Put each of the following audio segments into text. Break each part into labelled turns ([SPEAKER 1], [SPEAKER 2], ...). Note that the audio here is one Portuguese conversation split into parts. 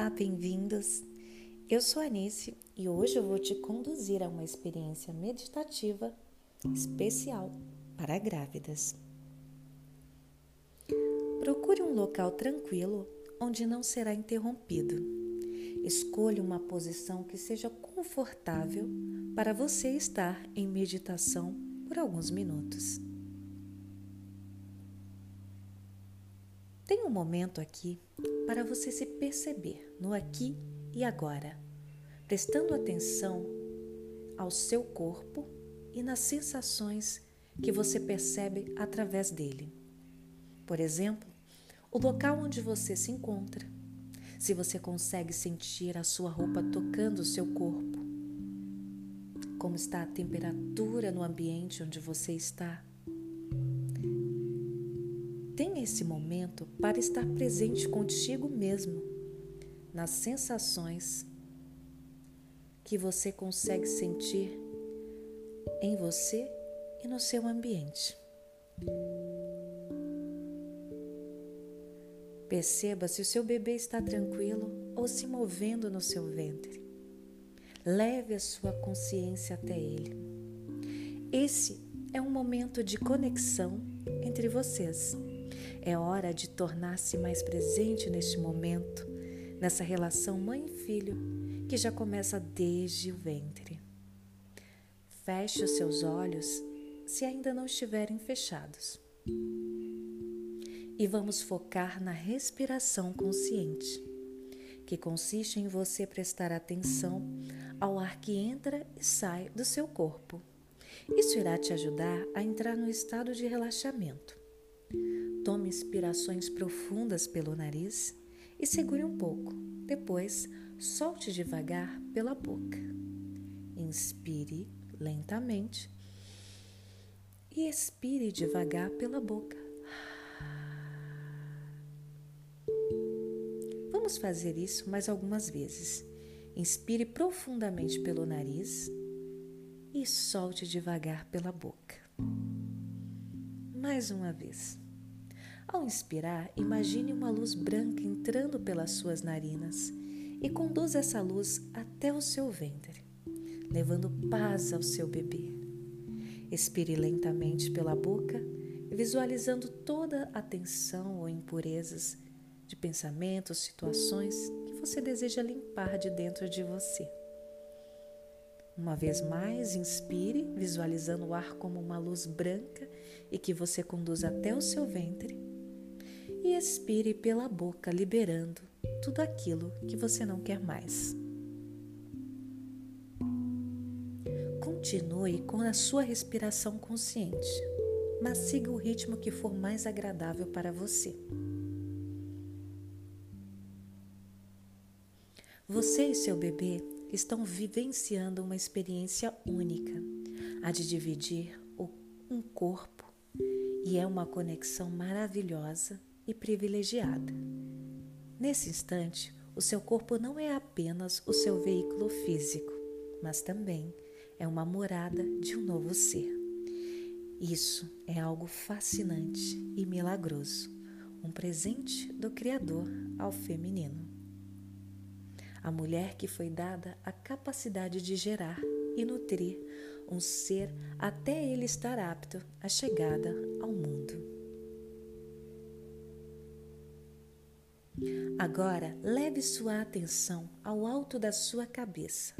[SPEAKER 1] Olá, bem-vindos! Eu sou Anice e hoje eu vou te conduzir a uma experiência meditativa especial para grávidas. Procure um local tranquilo onde não será interrompido. Escolha uma posição que seja confortável para você estar em meditação por alguns minutos. Tem um momento aqui para você se perceber no aqui e agora, prestando atenção ao seu corpo e nas sensações que você percebe através dele. Por exemplo, o local onde você se encontra, se você consegue sentir a sua roupa tocando o seu corpo, como está a temperatura no ambiente onde você está Tenha esse momento para estar presente contigo mesmo, nas sensações que você consegue sentir em você e no seu ambiente. Perceba se o seu bebê está tranquilo ou se movendo no seu ventre. Leve a sua consciência até ele. Esse é um momento de conexão entre vocês. É hora de tornar-se mais presente neste momento, nessa relação mãe-filho que já começa desde o ventre. Feche os seus olhos se ainda não estiverem fechados. E vamos focar na respiração consciente, que consiste em você prestar atenção ao ar que entra e sai do seu corpo. Isso irá te ajudar a entrar no estado de relaxamento. Tome inspirações profundas pelo nariz e segure um pouco. Depois, solte devagar pela boca. Inspire lentamente e expire devagar pela boca. Vamos fazer isso mais algumas vezes. Inspire profundamente pelo nariz e solte devagar pela boca. Mais uma vez. Ao inspirar, imagine uma luz branca entrando pelas suas narinas e conduza essa luz até o seu ventre, levando paz ao seu bebê. Expire lentamente pela boca, visualizando toda a tensão ou impurezas de pensamentos, situações que você deseja limpar de dentro de você. Uma vez mais, inspire, visualizando o ar como uma luz branca e que você conduz até o seu ventre e expire pela boca, liberando tudo aquilo que você não quer mais. Continue com a sua respiração consciente, mas siga o ritmo que for mais agradável para você. Você e seu bebê estão vivenciando uma experiência única, a de dividir um corpo, e é uma conexão maravilhosa e privilegiada. Nesse instante, o seu corpo não é apenas o seu veículo físico, mas também é uma morada de um novo ser. Isso é algo fascinante e milagroso, um presente do Criador ao feminino. A mulher que foi dada a capacidade de gerar e nutrir um ser até ele estar apto à chegada ao mundo. Agora, leve sua atenção ao alto da sua cabeça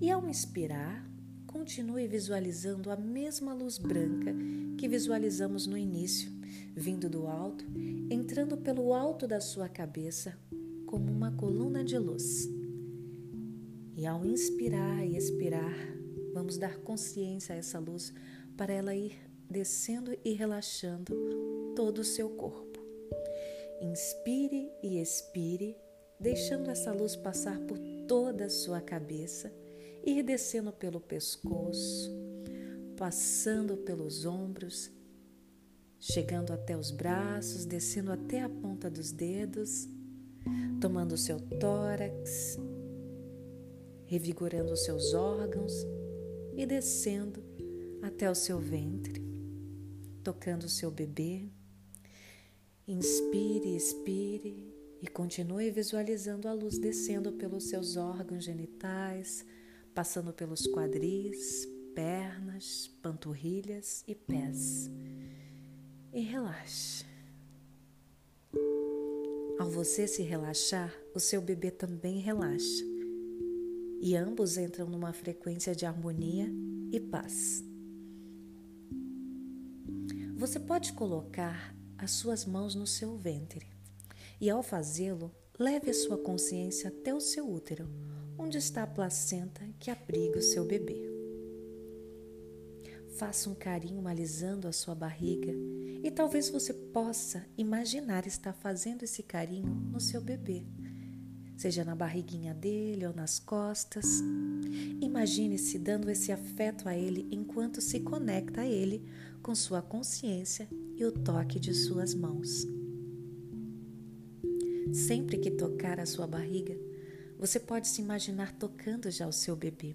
[SPEAKER 1] e, ao inspirar, continue visualizando a mesma luz branca que visualizamos no início, vindo do alto, entrando pelo alto da sua cabeça como uma coluna de luz. E ao inspirar e expirar, vamos dar consciência a essa luz para ela ir descendo e relaxando todo o seu corpo. Inspire e expire, deixando essa luz passar por toda a sua cabeça, ir descendo pelo pescoço, passando pelos ombros, chegando até os braços, descendo até a ponta dos dedos, tomando o seu tórax, revigorando os seus órgãos e descendo até o seu ventre, tocando o seu bebê Inspire, expire e continue visualizando a luz descendo pelos seus órgãos genitais, passando pelos quadris, pernas, panturrilhas e pés. E relaxe. Ao você se relaxar, o seu bebê também relaxa. E ambos entram numa frequência de harmonia e paz. Você pode colocar as suas mãos no seu ventre e, ao fazê-lo, leve a sua consciência até o seu útero, onde está a placenta que abriga o seu bebê. Faça um carinho alisando a sua barriga e talvez você possa imaginar estar fazendo esse carinho no seu bebê, seja na barriguinha dele ou nas costas. Imagine-se dando esse afeto a ele enquanto se conecta a ele com sua consciência e o toque de suas mãos. Sempre que tocar a sua barriga, você pode se imaginar tocando já o seu bebê.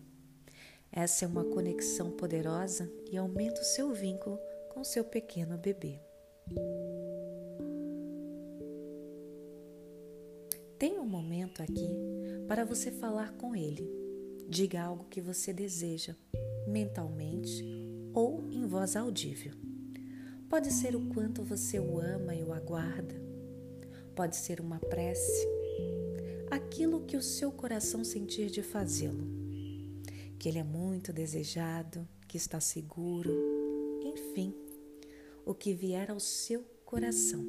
[SPEAKER 1] Essa é uma conexão poderosa e aumenta o seu vínculo com seu pequeno bebê. Tenha um momento aqui para você falar com ele. Diga algo que você deseja, mentalmente ou em voz audível. Pode ser o quanto você o ama e o aguarda. Pode ser uma prece. Aquilo que o seu coração sentir de fazê-lo que ele é muito desejado, que está seguro, enfim, o que vier ao seu coração.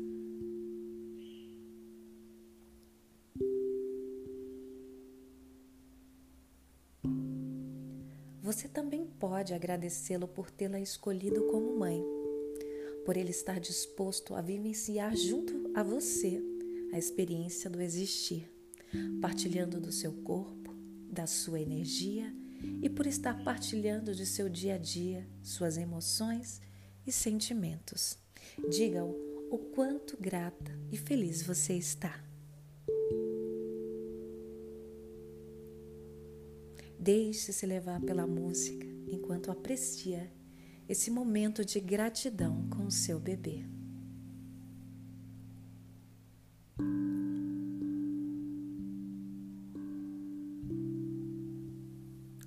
[SPEAKER 1] Você também pode agradecê-lo por tê-la escolhido como mãe, por ele estar disposto a vivenciar junto a você a experiência do existir, partilhando do seu corpo, da sua energia e por estar partilhando de seu dia a dia, suas emoções e sentimentos. Diga-o o quanto grata e feliz você está. Deixe-se levar pela música enquanto aprecia esse momento de gratidão com o seu bebê.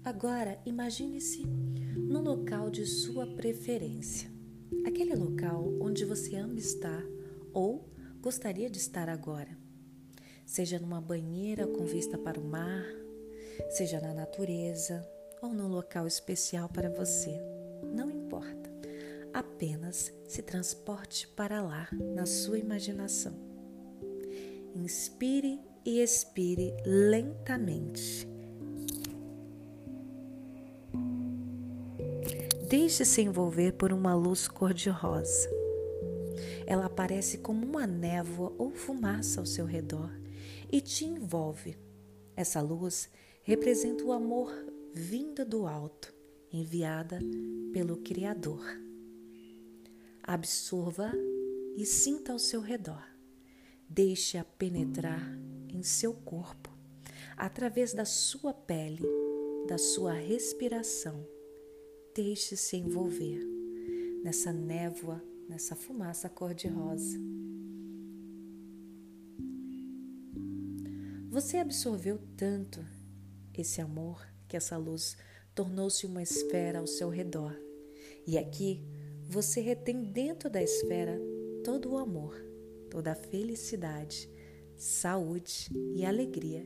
[SPEAKER 1] Agora, imagine-se no local de sua preferência, aquele local onde você ama estar ou gostaria de estar agora. Seja numa banheira com vista para o mar, seja na natureza ou num local especial para você, não importa. Apenas se transporte para lá na sua imaginação. Inspire e expire lentamente Deixe-se envolver por uma luz cor-de-rosa. Ela aparece como uma névoa ou fumaça ao seu redor e te envolve. Essa luz representa o amor vinda do alto, enviada pelo Criador. Absorva e sinta ao seu redor. Deixe-a penetrar em seu corpo, através da sua pele, da sua respiração Deixe-se envolver nessa névoa, nessa fumaça cor-de-rosa. Você absorveu tanto esse amor que essa luz tornou-se uma esfera ao seu redor. E aqui você retém dentro da esfera todo o amor, toda a felicidade, saúde e alegria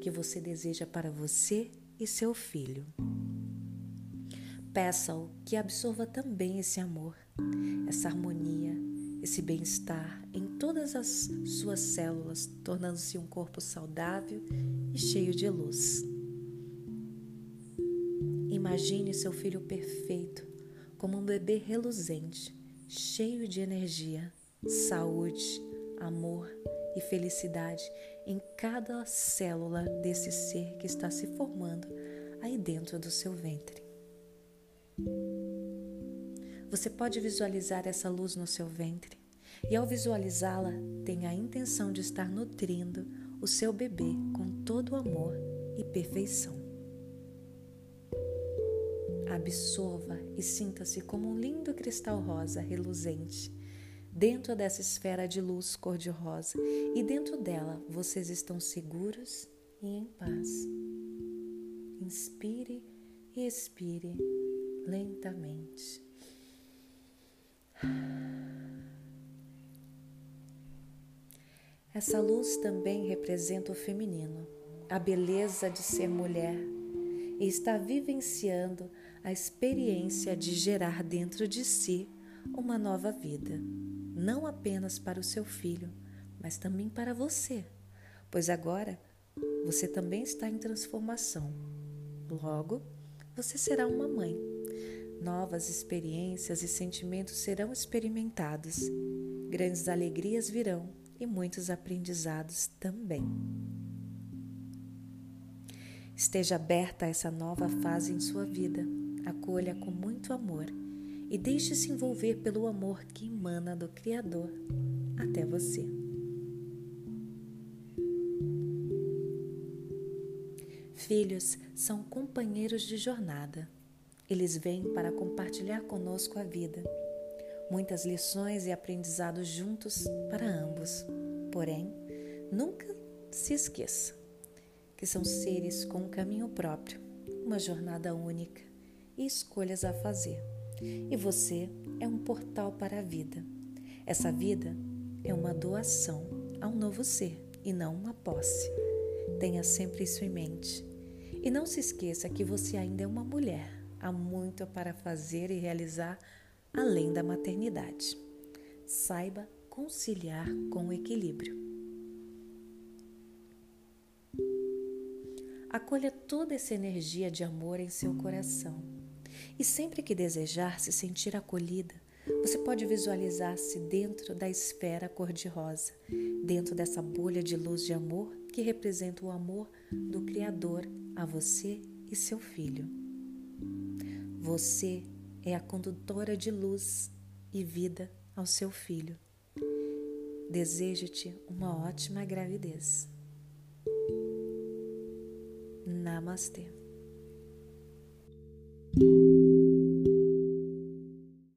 [SPEAKER 1] que você deseja para você e seu filho. Peça-o que absorva também esse amor, essa harmonia, esse bem-estar em todas as suas células, tornando-se um corpo saudável e cheio de luz. Imagine seu filho perfeito como um bebê reluzente, cheio de energia, saúde, amor e felicidade em cada célula desse ser que está se formando aí dentro do seu ventre. Você pode visualizar essa luz no seu ventre e, ao visualizá-la, tenha a intenção de estar nutrindo o seu bebê com todo o amor e perfeição. Absorva e sinta-se como um lindo cristal rosa reluzente, dentro dessa esfera de luz cor-de-rosa e dentro dela vocês estão seguros e em paz. Inspire e expire lentamente. Essa luz também representa o feminino, a beleza de ser mulher e está vivenciando a experiência de gerar dentro de si uma nova vida, não apenas para o seu filho, mas também para você, pois agora você também está em transformação. Logo, você será uma mãe. Novas experiências e sentimentos serão experimentados, grandes alegrias virão e muitos aprendizados também. Esteja aberta a essa nova fase em sua vida. Acolha com muito amor e deixe-se envolver pelo amor que emana do Criador até você. Filhos são companheiros de jornada. Eles vêm para compartilhar conosco a vida. Muitas lições e aprendizados juntos para ambos. Porém, nunca se esqueça que são seres com um caminho próprio, uma jornada única e escolhas a fazer. E você é um portal para a vida. Essa vida é uma doação a um novo ser e não uma posse. Tenha sempre isso em mente. E não se esqueça que você ainda é uma mulher. Há muito para fazer e realizar além da maternidade. Saiba conciliar com o equilíbrio. Acolha toda essa energia de amor em seu coração. E sempre que desejar se sentir acolhida, você pode visualizar-se dentro da esfera cor-de-rosa, dentro dessa bolha de luz de amor que representa o amor do Criador a você e seu filho. Você é a condutora de luz e vida ao seu filho. Desejo-te uma ótima gravidez. Namaste.